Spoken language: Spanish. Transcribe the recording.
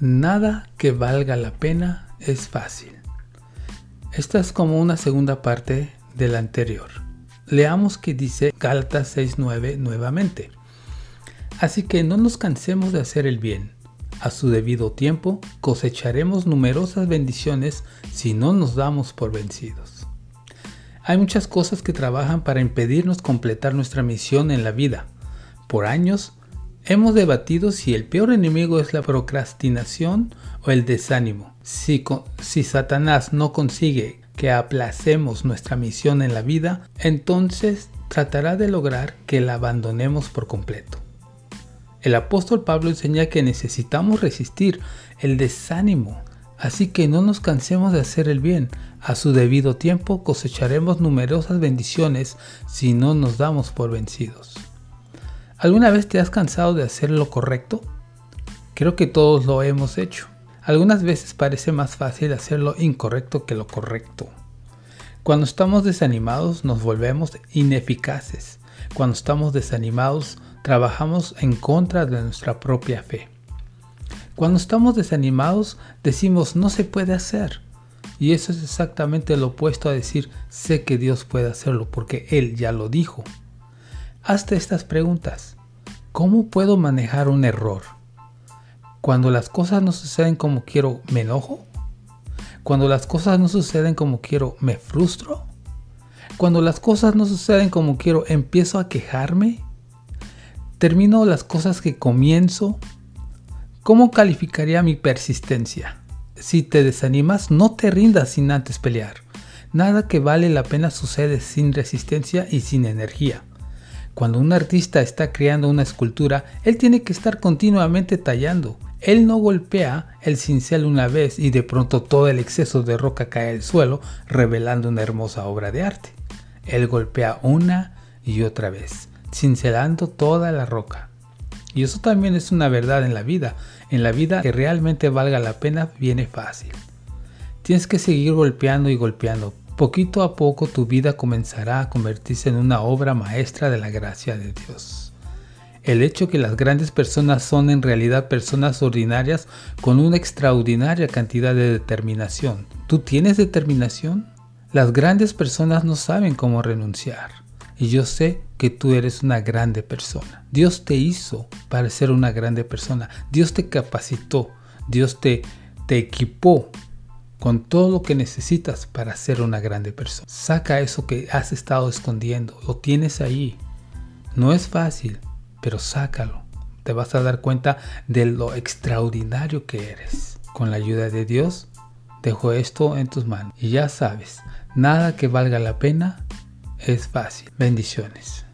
Nada que valga la pena es fácil. Esta es como una segunda parte de la anterior. Leamos que dice Gálatas 6.9 nuevamente. Así que no nos cansemos de hacer el bien. A su debido tiempo cosecharemos numerosas bendiciones si no nos damos por vencidos. Hay muchas cosas que trabajan para impedirnos completar nuestra misión en la vida. Por años hemos debatido si el peor enemigo es la procrastinación o el desánimo. Si, si Satanás no consigue que aplacemos nuestra misión en la vida, entonces tratará de lograr que la abandonemos por completo. El apóstol Pablo enseña que necesitamos resistir el desánimo, así que no nos cansemos de hacer el bien. A su debido tiempo cosecharemos numerosas bendiciones si no nos damos por vencidos. ¿Alguna vez te has cansado de hacer lo correcto? Creo que todos lo hemos hecho. Algunas veces parece más fácil hacer lo incorrecto que lo correcto. Cuando estamos desanimados nos volvemos ineficaces. Cuando estamos desanimados trabajamos en contra de nuestra propia fe. Cuando estamos desanimados decimos no se puede hacer. Y eso es exactamente lo opuesto a decir sé que Dios puede hacerlo porque Él ya lo dijo. Hazte estas preguntas. ¿Cómo puedo manejar un error? Cuando las cosas no suceden como quiero, ¿me enojo? Cuando las cosas no suceden como quiero, ¿me frustro? Cuando las cosas no suceden como quiero, ¿empiezo a quejarme? ¿Termino las cosas que comienzo? ¿Cómo calificaría mi persistencia? Si te desanimas, no te rindas sin antes pelear. Nada que vale la pena sucede sin resistencia y sin energía. Cuando un artista está creando una escultura, él tiene que estar continuamente tallando. Él no golpea el cincel una vez y de pronto todo el exceso de roca cae al suelo, revelando una hermosa obra de arte. Él golpea una y otra vez cincelando toda la roca. Y eso también es una verdad en la vida. En la vida que realmente valga la pena viene fácil. Tienes que seguir golpeando y golpeando. Poquito a poco tu vida comenzará a convertirse en una obra maestra de la gracia de Dios. El hecho que las grandes personas son en realidad personas ordinarias con una extraordinaria cantidad de determinación. ¿Tú tienes determinación? Las grandes personas no saben cómo renunciar y yo sé que tú eres una grande persona. Dios te hizo para ser una grande persona. Dios te capacitó. Dios te, te equipó con todo lo que necesitas para ser una grande persona. Saca eso que has estado escondiendo. Lo tienes ahí. No es fácil, pero sácalo. Te vas a dar cuenta de lo extraordinario que eres. Con la ayuda de Dios, dejo esto en tus manos. Y ya sabes, nada que valga la pena es fácil. Bendiciones.